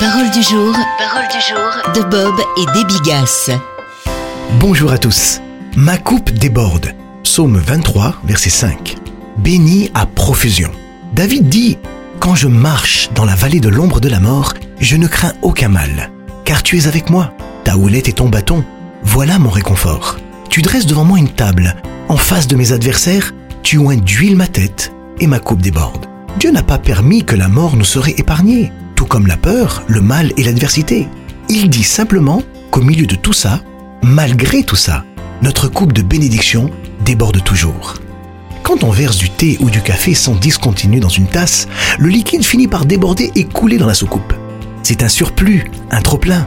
Parole du jour, parole du jour de Bob et des Bigas. Bonjour à tous. Ma coupe déborde. Psaume 23, verset 5. Béni à profusion. David dit Quand je marche dans la vallée de l'ombre de la mort, je ne crains aucun mal, car tu es avec moi. Ta houlette et ton bâton, voilà mon réconfort. Tu dresses devant moi une table. En face de mes adversaires, tu oins d'huile ma tête et ma coupe déborde. Dieu n'a pas permis que la mort nous serait épargnée, tout comme la peur, le mal et l'adversité. Il dit simplement qu'au milieu de tout ça, malgré tout ça, notre coupe de bénédiction déborde toujours. Quand on verse du thé ou du café sans discontinu dans une tasse, le liquide finit par déborder et couler dans la soucoupe. C'est un surplus, un trop-plein.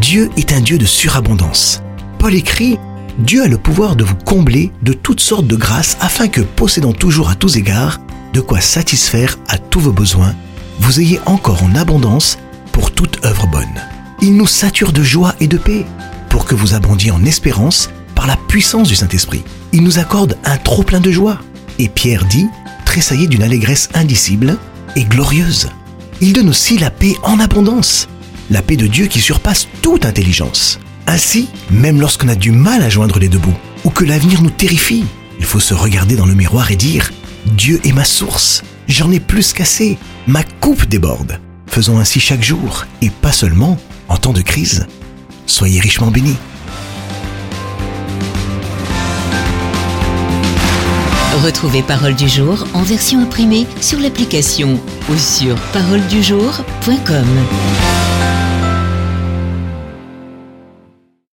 Dieu est un Dieu de surabondance. Paul écrit Dieu a le pouvoir de vous combler de toutes sortes de grâces afin que, possédant toujours à tous égards de quoi satisfaire à tous vos besoins, vous ayez encore en abondance pour toute œuvre bonne. Il nous sature de joie et de paix pour que vous abondiez en espérance par la puissance du Saint-Esprit. Il nous accorde un trop plein de joie. Et Pierre dit, tressaillez d'une allégresse indicible et glorieuse. Il donne aussi la paix en abondance, la paix de Dieu qui surpasse toute intelligence. Ainsi, même lorsqu'on a du mal à joindre les deux bouts, ou que l'avenir nous terrifie, il faut se regarder dans le miroir et dire Dieu est ma source, j'en ai plus qu'assez, ma coupe déborde. Faisons ainsi chaque jour, et pas seulement en temps de crise. Soyez richement bénis. Retrouvez Parole du jour en version imprimée sur l'application ou sur paroledujour.com.